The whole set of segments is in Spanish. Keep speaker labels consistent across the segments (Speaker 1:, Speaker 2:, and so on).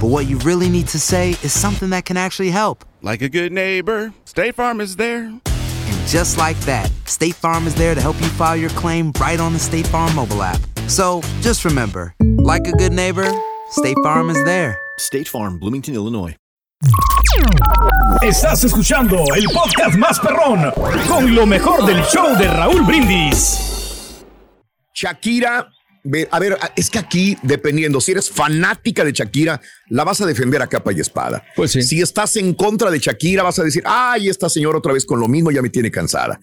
Speaker 1: but what you really need to say is something that can actually help.
Speaker 2: Like a good neighbor, State Farm is there.
Speaker 1: And just like that, State Farm is there to help you file your claim right on the State Farm mobile app. So just remember, like a good neighbor, State Farm is there.
Speaker 3: State Farm, Bloomington, Illinois.
Speaker 4: Estás escuchando el podcast más perrón con lo mejor del show de Raúl Brindis.
Speaker 5: Shakira, ve- a ver, es que aquí, dependiendo, si eres fanática de Shakira, la vas a defender a capa y espada.
Speaker 6: Pues sí.
Speaker 5: Si estás en contra de Shakira, vas a decir, ay, esta señora otra vez con lo mismo ya me tiene cansada.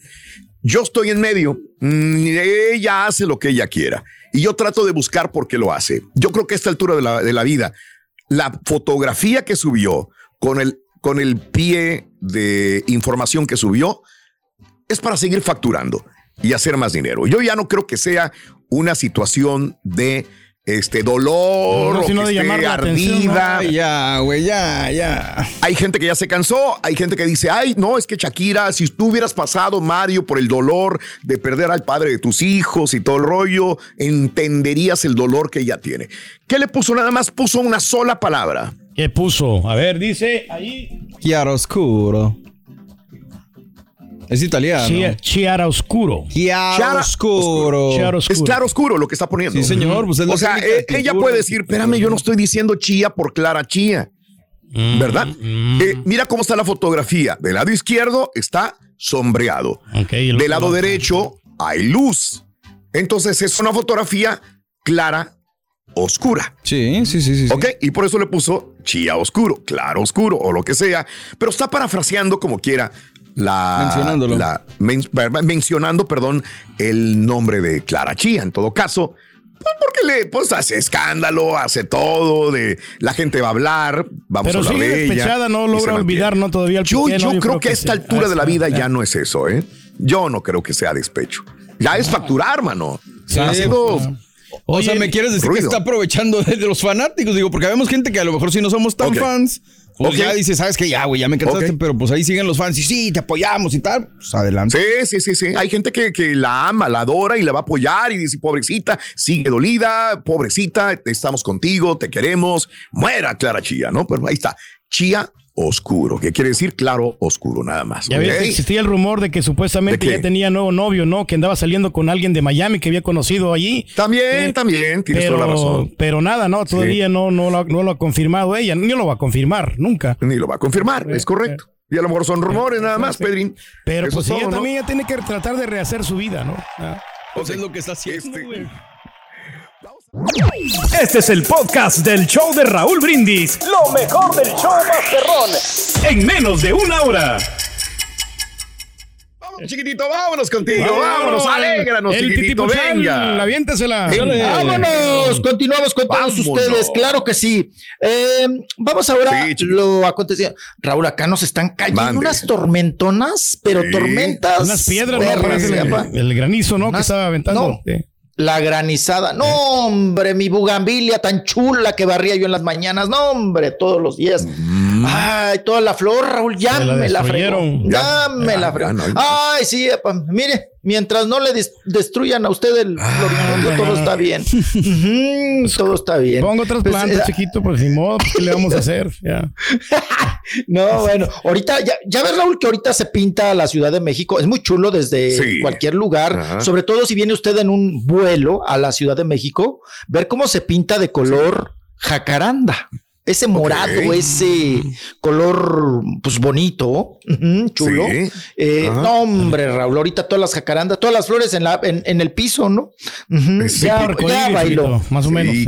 Speaker 5: Yo estoy en medio, mm, ella hace lo que ella quiera y yo trato de buscar por qué lo hace. Yo creo que a esta altura de la, de la vida, la fotografía que subió con el, con el pie de información que subió, es para seguir facturando y hacer más dinero. Yo ya no creo que sea una situación de este dolor
Speaker 4: No,
Speaker 5: o
Speaker 4: sino
Speaker 5: que
Speaker 4: de
Speaker 5: esté
Speaker 4: atención,
Speaker 5: ardida.
Speaker 6: Ay, ya, güey, ya, ya.
Speaker 5: Hay gente que ya se cansó, hay gente que dice, ay, no, es que Shakira, si tú hubieras pasado, Mario, por el dolor de perder al padre de tus hijos y todo el rollo, entenderías el dolor que ella tiene. ¿Qué le puso? Nada más puso una sola palabra.
Speaker 4: ¿Qué puso? A ver, dice ahí.
Speaker 6: Chiaroscuro. Es italiano.
Speaker 4: Chi- Chiara Oscuro.
Speaker 6: Chiaroscuro.
Speaker 4: Chiara
Speaker 5: Es
Speaker 4: Oscuro.
Speaker 5: claro oscuro lo que está poniendo.
Speaker 6: Sí, señor, pues es la
Speaker 5: o sea,
Speaker 6: técnica de
Speaker 5: eh, ella
Speaker 6: pintura.
Speaker 5: puede decir, espérame, yo no estoy diciendo chía por Clara Chía.
Speaker 4: Mm,
Speaker 5: ¿Verdad? Eh, mira cómo está la fotografía. Del lado izquierdo está sombreado.
Speaker 4: Ok, y el
Speaker 5: Del lado derecho hay luz. Entonces es una fotografía clara, oscura.
Speaker 6: Sí, sí, sí, sí. sí.
Speaker 5: ¿Ok? Y por eso le puso chía oscuro, claro oscuro o lo que sea. Pero está parafraseando como quiera la.
Speaker 6: Mencionándolo.
Speaker 5: la- men- mencionando, perdón, el nombre de Clara Chía. En todo caso, pues porque le pues, hace escándalo, hace todo, de la gente va a hablar, vamos
Speaker 4: Pero
Speaker 5: a hablar de ella.
Speaker 4: despechada, no logra olvidar, ¿no? Todavía el
Speaker 5: Yo,
Speaker 4: ¿no?
Speaker 5: yo creo que a esta altura
Speaker 4: Ah,
Speaker 5: de la vida
Speaker 4: ya.
Speaker 5: ya no es eso, ¿eh? Yo no creo que sea despecho. Ya es facturar, mano.
Speaker 6: Sí. O sea, ¿me quieres decir
Speaker 5: ruido.
Speaker 6: que está aprovechando de, de los fanáticos? Digo, porque vemos gente que a lo mejor si no somos tan fans, pues
Speaker 5: Ok.
Speaker 6: ya dice, ¿sabes qué? Ya, güey, ya me cansaste,
Speaker 5: Ok.
Speaker 6: pero pues ahí siguen los fans y sí, te apoyamos y tal. Pues adelante.
Speaker 5: Sí, sí, sí, sí. Hay gente que, que la ama, la adora y la va a apoyar y dice, pobrecita, sigue dolida, pobrecita, estamos contigo, te queremos. Muera Clara Chía, ¿no? Pero ahí está. Chía oscuro, que quiere decir claro oscuro, nada más.
Speaker 4: Ya ves
Speaker 5: ¿ok?
Speaker 4: que existía el rumor de que supuestamente ya tenía nuevo novio, ¿no? Que andaba saliendo con alguien de Miami que había conocido allí.
Speaker 5: También,
Speaker 4: Eh,
Speaker 5: también, tienes
Speaker 4: pero,
Speaker 5: toda la razón.
Speaker 4: pero nada, no, todavía no, no, lo, no lo ha confirmado ella, ni lo va a confirmar, nunca.
Speaker 5: Ni lo va a confirmar, es correcto. Y a lo mejor son rumores nada más. Pedrín.
Speaker 4: Pero
Speaker 5: Eso
Speaker 4: pues
Speaker 5: es
Speaker 4: ella también ya tiene que tratar de rehacer su vida, ¿no? Ah.
Speaker 6: Pues es lo que está haciendo,
Speaker 5: Este-
Speaker 6: güey.
Speaker 4: Este es el podcast del show de Raúl Brindis. Lo mejor del show Masterrón. En menos de una hora.
Speaker 5: Vámonos, chiquitito, vámonos contigo, vámonos, alégranos,
Speaker 4: El
Speaker 5: chiquitito, venga.
Speaker 4: aviéntesela.
Speaker 7: Vámonos, continuamos con todos
Speaker 5: Vámonos.
Speaker 7: ustedes, claro que sí. Eh, vamos ahora
Speaker 5: Sí,
Speaker 7: lo acontecido. Raúl, acá nos están cayendo
Speaker 5: Mande.
Speaker 7: unas tormentonas, pero
Speaker 5: Sí.
Speaker 7: tormentas.
Speaker 4: Unas piedras, ¿no? el, el granizo, ¿no? Que estaba aventando.
Speaker 7: no.
Speaker 4: Sí.
Speaker 7: La granizada. No, hombre, mi bugambilia tan chula que barría yo en las mañanas. No, hombre, todos los días. Ay, toda la flor, Raúl, ya me la fregó. Ya me
Speaker 5: Ya,
Speaker 7: la fregó. Ay, sí, epa, mire, mientras no le des- destruyan a usted el floripondio, todo está bien. Todo está bien.
Speaker 4: Pongo otras
Speaker 7: Pues,
Speaker 4: plantas,
Speaker 7: eh,
Speaker 4: chiquito, pues ni modo, pues, ¿qué le vamos a hacer? Ya.
Speaker 7: No, bueno, ahorita ya, ya ves, Raúl, que ahorita se pinta la Ciudad de México. Es muy chulo desde
Speaker 5: Sí.
Speaker 7: cualquier lugar,
Speaker 5: Ajá.
Speaker 7: sobre todo si viene usted en un vuelo a la Ciudad de México, ver cómo se pinta de color jacaranda. Ese morado, ese color, pues bonito, chulo.
Speaker 5: Sí.
Speaker 7: Eh, no, hombre, Raúl, ahorita todas las jacarandas, todas las flores en, la, en, en el piso, ¿no? Ujú,
Speaker 5: Sí,
Speaker 7: ya,
Speaker 4: Arcoíris,
Speaker 7: bailó.
Speaker 4: más o menos.
Speaker 5: Sí,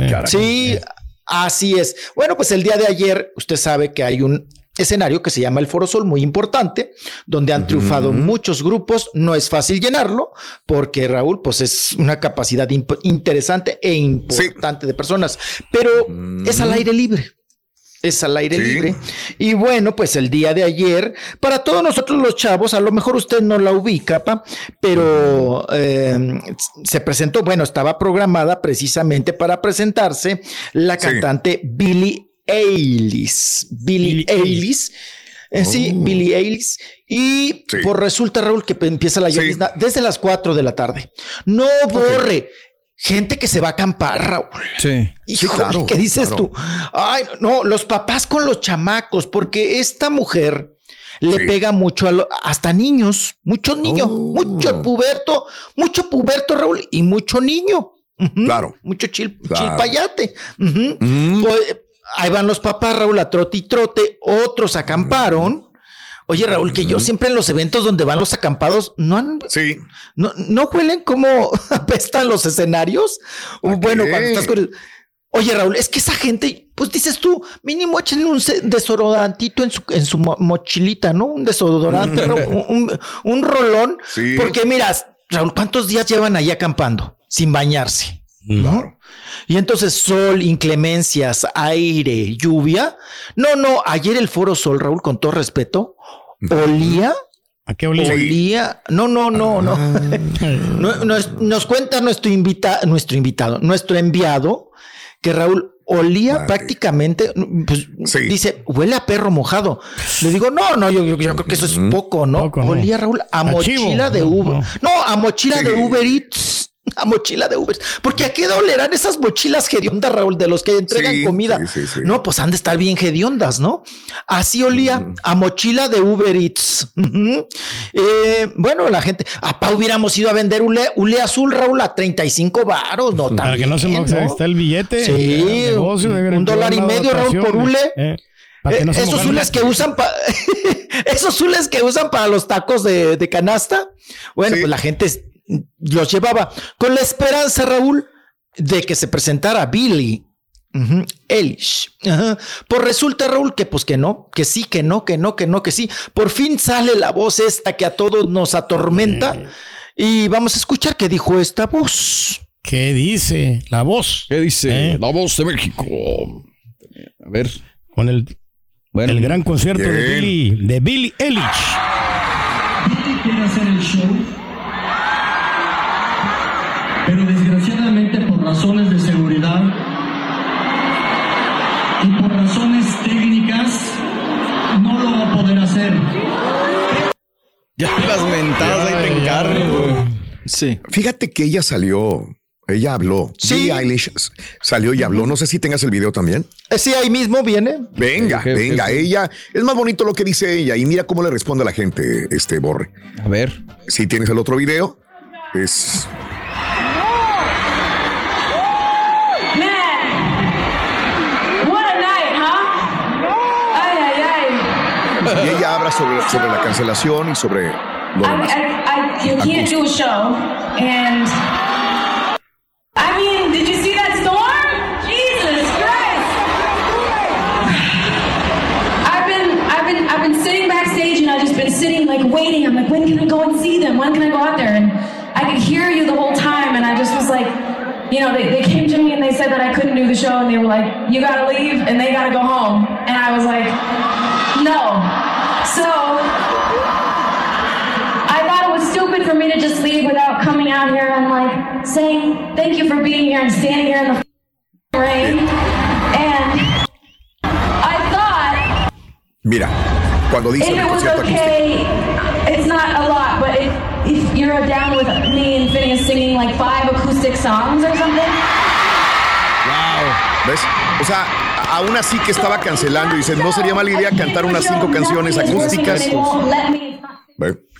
Speaker 4: sí.
Speaker 7: así es. Bueno, pues el día de ayer, usted sabe que hay un escenario que se llama el Foro Sol, muy importante, donde han triunfado muchos grupos. No es fácil llenarlo, porque Raúl, pues es una capacidad imp- interesante e importante de personas, pero es al aire libre. Es al aire
Speaker 5: Sí.
Speaker 7: libre. Y bueno, pues el día de ayer, para todos nosotros los chavos, a lo mejor usted no la ubica, pa, pero eh, se presentó, bueno, estaba programada precisamente para presentarse la
Speaker 5: Sí.
Speaker 7: cantante Billie Eilish. Billie Eilish. Eh, sí, Billie Eilish. Y
Speaker 5: Sí.
Speaker 7: por resulta, Raúl, que empieza la
Speaker 5: Sí.
Speaker 7: llovizna desde las 4 de la tarde. No borre. Gente que se va a acampar, Raúl.
Speaker 6: Sí.
Speaker 5: Claro,
Speaker 7: ¿qué dices
Speaker 5: claro.
Speaker 7: tú? Ay, no, los papás con los chamacos, porque esta mujer le
Speaker 5: Sí.
Speaker 7: pega mucho a lo- hasta niños, muchos niños,
Speaker 5: Oh.
Speaker 7: mucho puberto, mucho puberto, Raúl, y mucho niño.
Speaker 5: Claro.
Speaker 7: Mucho chil,
Speaker 5: Claro.
Speaker 7: chilpayate.
Speaker 5: Mm.
Speaker 7: Pues, ahí van los papás, Raúl, a trote y trote, otros acamparon. Oye, Raúl, que yo siempre en los eventos donde van los acampados no han
Speaker 5: Sí.
Speaker 7: ¿No, no huelen como apestan los escenarios? Bueno,
Speaker 5: qué?
Speaker 7: cuando estás con... Oye, Raúl, es que esa gente, pues dices tú, mínimo échenle un desodorantito en su, en su mo- mochilita, ¿no? Un desodorante, Raúl, un, un- un rolón.
Speaker 5: Sí.
Speaker 7: Porque miras, Raúl, ¿cuántos días llevan ahí acampando sin bañarse? ¿No? Y entonces sol, inclemencias, aire, lluvia. No, no, ayer el Foro Sol, Raúl, con todo respeto, olía
Speaker 8: ¿A qué olía?
Speaker 7: Olía. No, no, no, no. No- nos, nos cuenta nuestro, invita, nuestro invitado, nuestro enviado, que Raúl olía
Speaker 5: Madre.
Speaker 7: prácticamente, pues,
Speaker 5: Sí.
Speaker 7: dice, huele a perro mojado. Le digo, no, no, yo, yo- yo creo que eso es poco, ¿no?
Speaker 8: Poco,
Speaker 7: olía, Raúl, a,
Speaker 8: A
Speaker 7: mochila
Speaker 8: chivo.
Speaker 7: de Uber.
Speaker 8: No.
Speaker 7: No, a mochila
Speaker 5: Sí.
Speaker 7: de Uber Eats. A mochila de Uber. Porque a qué dolerán esas mochilas hediondas, Raúl, de los que entregan
Speaker 5: Sí,
Speaker 7: comida.
Speaker 5: sí, sí, sí.
Speaker 7: No, pues han de estar bien hediondas, ¿no? Así olía a mochila de Uber Eats. Eh, bueno, la gente, apá hubiéramos ido a vender ule, ule azul, Raúl, a 35 varos, ¿no?
Speaker 8: Para que no se
Speaker 7: ¿no?
Speaker 8: está el billete.
Speaker 7: Sí,
Speaker 8: el negocio
Speaker 7: un- un dólar y medio, Raúl, por hule.
Speaker 8: eh, para que
Speaker 7: Eh,
Speaker 8: no se
Speaker 7: esos hules que usan para esos hules que usan para los tacos de, de canasta. Bueno,
Speaker 5: Sí.
Speaker 7: pues la gente los llevaba con la esperanza, Raúl, de que se presentara Billy. Ujú, Eilish. Ajá. Pues resulta, Raúl, que pues que no, que sí, que no, que no, que no, que sí. Por fin sale la voz esta que a todos nos atormenta. Y vamos a escuchar qué dijo esta voz.
Speaker 8: ¿Qué dice? La voz.
Speaker 6: ¿Qué dice?
Speaker 8: Eh.
Speaker 6: La voz de México. A ver.
Speaker 8: Con el,
Speaker 6: Bueno.
Speaker 8: el gran concierto de. Billy, de Billy
Speaker 9: quiere hacer el show,
Speaker 6: Ya las mentadas ahí te encargo.
Speaker 7: Sí.
Speaker 5: Fíjate que ella salió, ella habló.
Speaker 7: Sí.
Speaker 5: Billie Eilish salió y habló. No sé si tengas el video también.
Speaker 7: Eh, Sí, ahí mismo viene.
Speaker 5: Venga, venga, ella. Es más bonito lo que dice ella y mira cómo le responde a la gente, este Borre.
Speaker 6: A ver.
Speaker 5: Si tienes el otro video, es.
Speaker 10: Ay.
Speaker 5: Y ella habla sobre, sobre la cancelación y sobre lo
Speaker 10: I, I, I, you can't do a show and I mean, did you see that storm? Jesus Christ! I've been, I've been, I've been sitting backstage, and I've just been sitting like waiting. I'm like, when can I go and see them? When can I go out there? And I could hear you the whole time, and I just was like, you know, they, they came to me and they said that I couldn't do the show, and they were like, you gotta leave, and they gotta go home, and I was like, no. So. I thought it was stupid for me to just leave without coming out here and like saying thank you for being here and standing here in the rain. And I thought
Speaker 5: Mira, cuando dice
Speaker 10: if it was okay, it's not a lot, but if, if you're down with me and Phineas singing like five acoustic songs or something,
Speaker 5: ¿Ves? O sea, a- aún así que estaba cancelando y dice, no sería mala idea cantar unas cinco canciones acústicas.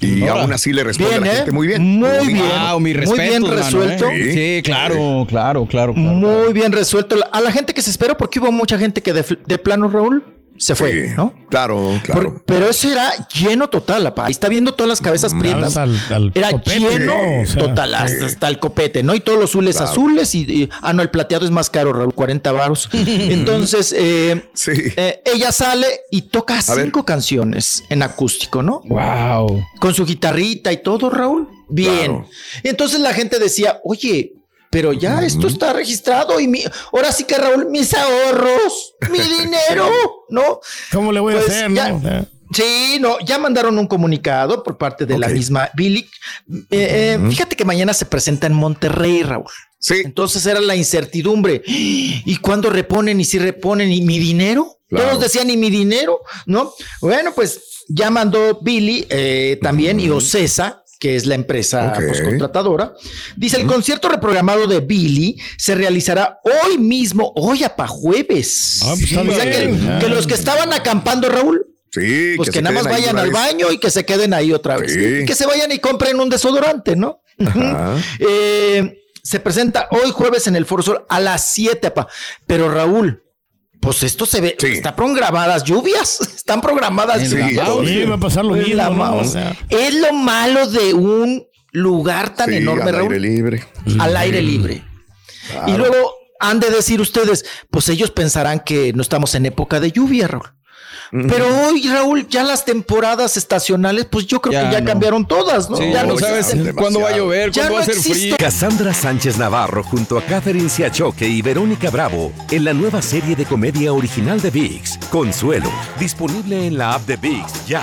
Speaker 5: Y
Speaker 6: Ahora.
Speaker 5: aún así le responde
Speaker 7: Bien,
Speaker 5: a la
Speaker 7: ¿eh?
Speaker 5: gente muy bien.
Speaker 7: Muy bien.
Speaker 6: Wow, mi
Speaker 7: Muy bien resuelto.
Speaker 5: ¿eh?
Speaker 6: Sí, claro, claro, claro, claro.
Speaker 7: Muy bien resuelto. A la gente que se esperó, porque hubo mucha gente que de, de plano, Raúl, se fue,
Speaker 5: Sí,
Speaker 7: ¿no?
Speaker 5: Claro, claro.
Speaker 7: Por- pero eso era lleno total, apa. Ahí está viendo todas las cabezas prietas.
Speaker 8: Al- al
Speaker 7: era
Speaker 8: copete,
Speaker 7: lleno
Speaker 8: ¿no? O sea,
Speaker 7: total, hasta, hasta el copete, ¿no? Y todos los azules
Speaker 5: Claro.
Speaker 7: azules y, y- ah, no, el plateado es más caro, Raúl, 40 varos. Entonces, eh,
Speaker 5: Sí.
Speaker 7: eh, ella sale y toca cinco canciones en acústico, ¿no?
Speaker 6: Wow.
Speaker 7: Con su guitarrita y todo, Raúl. Bien.
Speaker 5: Claro.
Speaker 7: Entonces la gente decía, oye, pero ya esto está registrado y mi, ahora sí que Raúl, mis ahorros, mi dinero, ¿no?
Speaker 8: ¿Cómo le voy
Speaker 7: Pues
Speaker 8: a hacer?
Speaker 7: ya-
Speaker 8: no?
Speaker 7: Sí, no, ya mandaron un comunicado por parte de la misma Billy. Eh, eh, Fíjate que mañana se presenta en Monterrey, Raúl.
Speaker 5: Sí.
Speaker 7: Entonces era la incertidumbre. ¿Y cuándo reponen? ¿Y si reponen? ¿Y mi dinero?
Speaker 5: Claro.
Speaker 7: Todos decían, ¿y mi dinero? ¿No? Bueno, pues ya mandó Billy eh, también y Ocesa, que es la empresa
Speaker 5: Ok.
Speaker 7: pues, contratadora. Dice, el concierto reprogramado de Billy se realizará hoy mismo, hoy a pa' jueves.
Speaker 8: Ah, pues,
Speaker 7: o sea que, los que estaban acampando, Raúl,
Speaker 5: Sí,
Speaker 7: pues que, nada más vayan al baño y que se queden ahí otra vez.
Speaker 5: Sí.
Speaker 7: Y que se vayan y compren un desodorante, ¿no? Eh, se presenta hoy jueves en el Foro Sol a las 7, pa. Pero Raúl, pues esto se ve,
Speaker 5: Sí.
Speaker 7: están programadas lluvias, están programadas
Speaker 5: Sí,
Speaker 7: lluvias.
Speaker 8: sí, va a pasar lo
Speaker 7: Es
Speaker 8: mismo.
Speaker 7: la
Speaker 8: ¿no?
Speaker 7: ma-
Speaker 8: O sea,
Speaker 7: Es lo malo de un lugar tan
Speaker 5: Sí,
Speaker 7: enorme,
Speaker 5: al
Speaker 7: Raúl,
Speaker 5: aire libre.
Speaker 7: al aire libre. Y luego han de decir ustedes, pues ellos pensarán que no estamos en época de lluvia, Raúl. Pero hoy, Raúl, ya las temporadas estacionales, pues yo creo
Speaker 6: Ya
Speaker 7: que ya
Speaker 6: no.
Speaker 7: cambiaron todas, ¿no?
Speaker 6: Sí,
Speaker 7: ya
Speaker 6: no sabes cuándo va a llover,
Speaker 7: Ya
Speaker 6: cuándo
Speaker 7: no
Speaker 6: va a ser
Speaker 7: existe.
Speaker 6: frío.
Speaker 11: Cassandra Sánchez Navarro junto a Catherine Siachoque y Verónica Bravo en la nueva serie de comedia original de VIX, Consuelo, disponible en la app de VIX ya.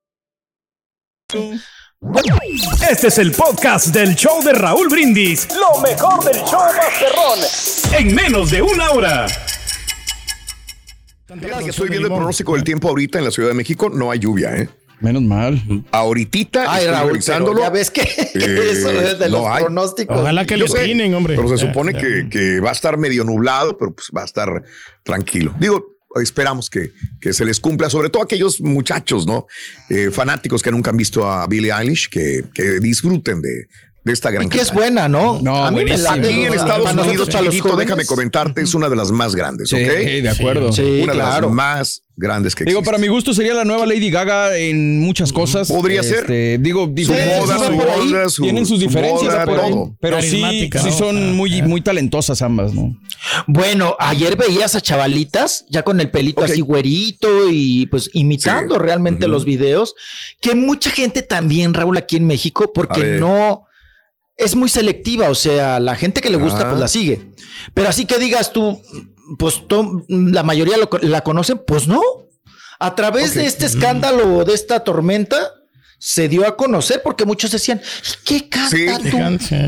Speaker 4: Este es el podcast del show de Raúl Brindis. Lo mejor del show Masterrón. En menos de una hora.
Speaker 5: Fíjate que estoy viendo el pronóstico del tiempo ahorita en la Ciudad de México. No hay lluvia, ¿eh?
Speaker 6: Menos mal.
Speaker 5: Ahorita
Speaker 7: Ay,
Speaker 5: estoy
Speaker 7: Raúl,
Speaker 5: revisándolo.
Speaker 7: ya ves que
Speaker 5: Eh,
Speaker 7: eso es de
Speaker 5: no
Speaker 7: los
Speaker 5: hay.
Speaker 7: pronósticos.
Speaker 8: Ojalá que
Speaker 5: sé,
Speaker 8: opinen, hombre.
Speaker 5: Pero se
Speaker 8: Ya,
Speaker 5: supone
Speaker 8: ya.
Speaker 5: que, que va a estar medio nublado, pero pues va a estar tranquilo. Digo, esperamos que, que se les cumpla, sobre todo aquellos muchachos, ¿no? Eh, fanáticos que nunca han visto a Billie Eilish, que, que disfruten de, de esta gran
Speaker 7: Y que es buena, ¿no?
Speaker 6: No,
Speaker 7: a mí me late,
Speaker 5: Aquí en
Speaker 7: ¿no?
Speaker 5: Estados Unidos, déjame comentarte, es una de las más grandes,
Speaker 6: Sí,
Speaker 5: ¿ok?
Speaker 6: de acuerdo.
Speaker 7: Sí,
Speaker 5: una de las más grandes que
Speaker 6: Digo, para mi gusto sería la nueva Lady Gaga en muchas cosas.
Speaker 5: Podría ser.
Speaker 6: Este, Digo,
Speaker 5: Su
Speaker 6: diferentes.
Speaker 5: moda,
Speaker 7: sí,
Speaker 5: su
Speaker 7: ahí.
Speaker 5: onda, su-
Speaker 6: Tienen sus
Speaker 5: su
Speaker 6: diferencias,
Speaker 5: moda,
Speaker 6: por ahí,
Speaker 5: todo.
Speaker 6: pero sí, sí son
Speaker 8: Ah,
Speaker 6: muy, muy talentosas ambas, ¿no?
Speaker 7: Bueno, ayer veías a chavalitas ya con el pelito así güerito y pues imitando
Speaker 5: Sí.
Speaker 7: realmente los videos, que mucha gente también, Raúl, aquí en México, porque no es muy selectiva, o sea, la gente que le gusta
Speaker 5: Ah.
Speaker 7: pues la sigue. Pero así que digas tú, pues to- la mayoría lo la conocen, pues no. A través de este escándalo, de esta tormenta, se dio a conocer porque muchos decían, ¿qué canta
Speaker 5: Sí.
Speaker 7: tú?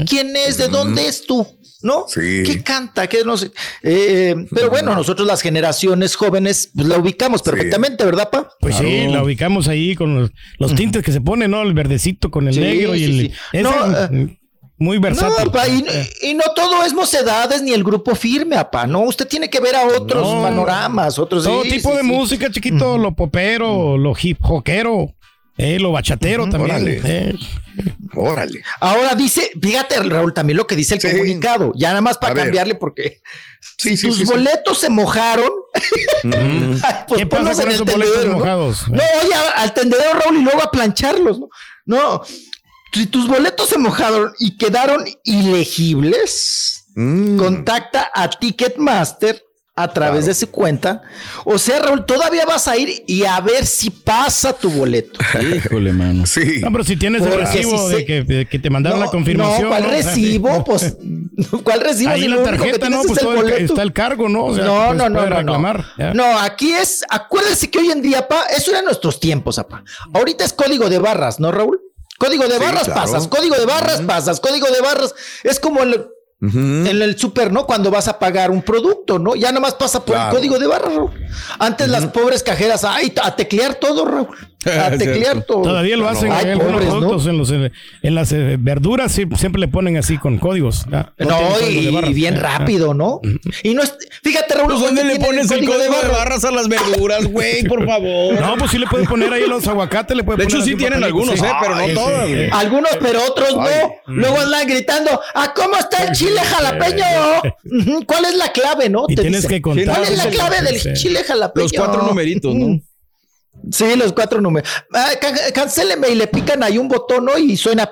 Speaker 7: ¿Quién es? ¿De dónde es tú? ¿No?
Speaker 5: Sí.
Speaker 7: ¿Qué canta? ¿Qué no sé? Eh, pero bueno, nosotros las generaciones jóvenes pues, la ubicamos perfectamente, ¿verdad, pa?
Speaker 8: Pues sí, la ubicamos ahí con los, los tintes que se ponen, ¿no? El verdecito con el
Speaker 7: Sí,
Speaker 8: negro y
Speaker 7: sí,
Speaker 8: el. ese,
Speaker 7: No, eh,
Speaker 8: muy versátil.
Speaker 7: No, pa, y, y no todo es mocedades ni el grupo firme, apa. No, usted tiene que ver a otros
Speaker 8: No.
Speaker 7: panoramas, otros
Speaker 8: Todo
Speaker 7: sí,
Speaker 8: tipo
Speaker 7: sí,
Speaker 8: de
Speaker 7: sí.
Speaker 8: música, chiquito, lo popero, lo hip hopero, eh, lo bachatero también.
Speaker 5: órale.
Speaker 8: eh.
Speaker 5: Órale.
Speaker 7: Ahora dice, fíjate, Raúl, también lo que dice el
Speaker 5: Sí.
Speaker 7: comunicado, ya nada más
Speaker 5: A
Speaker 7: para
Speaker 5: ver.
Speaker 7: cambiarle, porque
Speaker 5: Sí,
Speaker 7: si
Speaker 5: sí,
Speaker 7: tus
Speaker 5: sí, sí.
Speaker 7: boletos se mojaron, pues
Speaker 8: ¿Qué pasa
Speaker 7: ponlos
Speaker 8: con
Speaker 7: en el
Speaker 8: esos boletos
Speaker 7: tendedero, ¿no?
Speaker 8: mojados?
Speaker 7: No, oye, al tendedero, Raúl, y luego a plancharlos, ¿no? No, si tus boletos se mojaron y quedaron ilegibles,
Speaker 5: Mm.
Speaker 7: contacta a Ticketmaster a través de su cuenta. O sea, Raúl, todavía vas a ir y a ver si pasa tu boleto.
Speaker 6: Híjole, mano.
Speaker 5: Sí.
Speaker 8: No, pero si tienes el recibo
Speaker 7: si
Speaker 8: de,
Speaker 7: se-
Speaker 8: que, de que te mandaron
Speaker 7: no,
Speaker 8: la confirmación.
Speaker 7: No, ¿cuál
Speaker 8: ¿no?
Speaker 7: Recibo? Pues, ¿cuál recibo?
Speaker 8: Ahí
Speaker 7: Si
Speaker 8: la tarjeta, ¿no?
Speaker 7: es
Speaker 8: Pues
Speaker 7: el
Speaker 8: todo el-
Speaker 7: boleto.
Speaker 8: está el cargo, ¿no? O sea,
Speaker 7: no,
Speaker 8: pues,
Speaker 7: no, no,
Speaker 8: reclamar,
Speaker 7: no. No, aquí es, acuérdense que hoy en día, pa, eso era nuestros tiempos, apa. Ahorita es código de barras, ¿no, Raúl? Código de
Speaker 5: Sí,
Speaker 7: barras
Speaker 5: claro.
Speaker 7: pasas, código de barras pasas, código de barras. Es como el, en el súper, ¿no? Cuando vas a pagar un producto, ¿no? Ya nada más pasa por
Speaker 5: Claro.
Speaker 7: el código de barras, Raúl. Antes las pobres cajeras, ay, a teclear todo, Raúl. A teclear todo.
Speaker 8: Todavía lo hacen
Speaker 7: Ay,
Speaker 8: en algunos
Speaker 7: pobres, ¿no?
Speaker 8: productos, en, los, en las eh, verduras sí, siempre le ponen así con códigos. ya.
Speaker 7: No,
Speaker 8: código
Speaker 7: y, bien
Speaker 8: Ah,
Speaker 7: rápido, ¿no? Y no es, fíjate, Raúl,
Speaker 6: Pues,
Speaker 7: ¿dónde
Speaker 6: ¿Dónde le pones el código de barras a las verduras, güey? Por favor.
Speaker 8: No, pues sí le puede poner ahí los aguacates, le puede
Speaker 6: De hecho, sí tienen
Speaker 8: papelito,
Speaker 6: algunos,
Speaker 8: sí.
Speaker 6: ¿eh? Pero no
Speaker 8: Ay,
Speaker 6: todas,
Speaker 8: sí.
Speaker 6: güey.
Speaker 7: Algunos, pero otros no. Luego andan gritando, ¿a cómo está el chile jalapeño? ¿Cuál es la clave, no?
Speaker 8: Y
Speaker 7: Te
Speaker 8: tienes
Speaker 7: dicen.
Speaker 8: que contar.
Speaker 7: ¿Cuál es la clave del chile jalapeño?
Speaker 6: Los cuatro numeritos, ¿no?
Speaker 7: Sí, los cuatro números. Ah, can- cancéleme y le pican ahí un botón, ¿no? Y suena.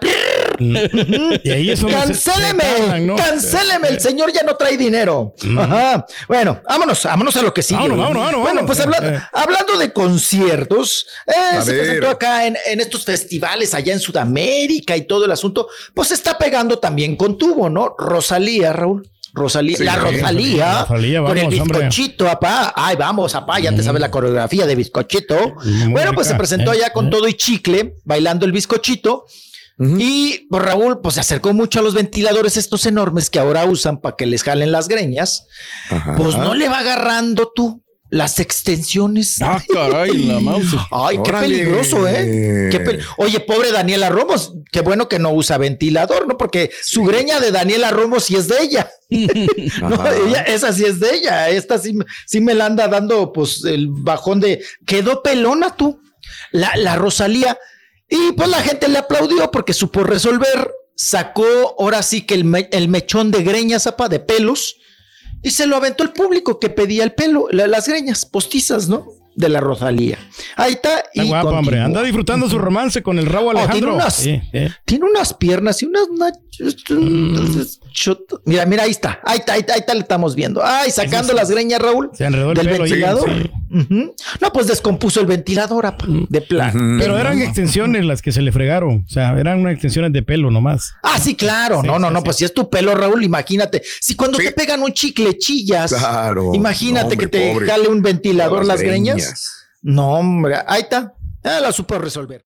Speaker 8: Y ahí es donde se- se
Speaker 7: Cancéleme,
Speaker 8: tardan, ¿no?
Speaker 7: cancéleme, el señor ya no trae dinero. Ajá. Bueno, vámonos, vámonos a lo que sigue.
Speaker 8: Vámonos, vámonos, vámonos,
Speaker 7: Bueno, pues habla-
Speaker 8: Eh.
Speaker 7: hablando de conciertos, eh, se
Speaker 5: ver.
Speaker 7: presentó acá en, en estos festivales allá en Sudamérica y todo el asunto, pues está pegando también con tubo, ¿no? Rosalía, Raúl. Rosalía,
Speaker 5: Sí,
Speaker 7: la
Speaker 5: sí,
Speaker 7: Rosalía,
Speaker 8: Rosalía,
Speaker 7: con el bizcochito, apá. Ay, vamos, apá, ya te sabes la coreografía de bizcochito.
Speaker 8: Muy
Speaker 7: bueno, pues se presentó
Speaker 8: eh,
Speaker 7: allá con
Speaker 8: eh.
Speaker 7: todo y chicle, bailando el bizcochito. Y pues, Raúl, pues se acercó mucho a los ventiladores estos enormes que ahora usan para que les jalen las greñas.
Speaker 5: Ajá.
Speaker 7: Pues no le va agarrando tú las extensiones.
Speaker 6: Ah, caray, la mouse.
Speaker 7: Ay, qué
Speaker 5: Órale.
Speaker 7: peligroso, ¿eh? Qué Oye, pobre Daniela Romos, qué bueno que no usa ventilador, ¿no? Porque su greña de Daniela Romos sí es de ella. no, ella, esa sí es de ella. Esta sí, sí me la anda dando, pues, el bajón de quedó pelona tú. La, la Rosalía. Y pues la gente le aplaudió porque supo resolver. Sacó ahora sí que el, me- el mechón de greñas, apa, de pelos. Y se lo aventó el público que pedía el pelo, la- las greñas postizas, ¿no? De la Rosalía. Ahí está.
Speaker 8: Está
Speaker 7: y
Speaker 8: guapo, hombre.
Speaker 7: continúa.
Speaker 8: Anda disfrutando su romance con el rabo
Speaker 7: Oh, tiene
Speaker 8: Alejandro.
Speaker 7: unas-
Speaker 8: Sí, sí.
Speaker 7: Tiene unas piernas y unas. Mira, mira, ahí está. Ahí está, ahí está, ahí está, le estamos viendo. Ay, sacando
Speaker 8: sí.
Speaker 7: las greñas, Raúl.
Speaker 8: Se enredó el
Speaker 7: del
Speaker 8: pelo ahí,
Speaker 7: ventilador. No, pues descompuso el ventilador, apa, de plan.
Speaker 8: Pero eran extensiones las que se le fregaron. O sea, eran unas extensiones de pelo nomás.
Speaker 7: Ah, sí, claro.
Speaker 8: Sí,
Speaker 7: no, no,
Speaker 8: sí,
Speaker 7: no.
Speaker 8: sí.
Speaker 7: Pues si es tu pelo, Raúl, imagínate. Si cuando te pegan un chicle chillas,
Speaker 5: Claro.
Speaker 7: imagínate
Speaker 5: hombre,
Speaker 7: que te
Speaker 5: pobre.
Speaker 7: jale un ventilador
Speaker 5: Las
Speaker 7: las greñas.
Speaker 5: greñas.
Speaker 7: No, hombre. Ahí está. Ah, la supo resolver.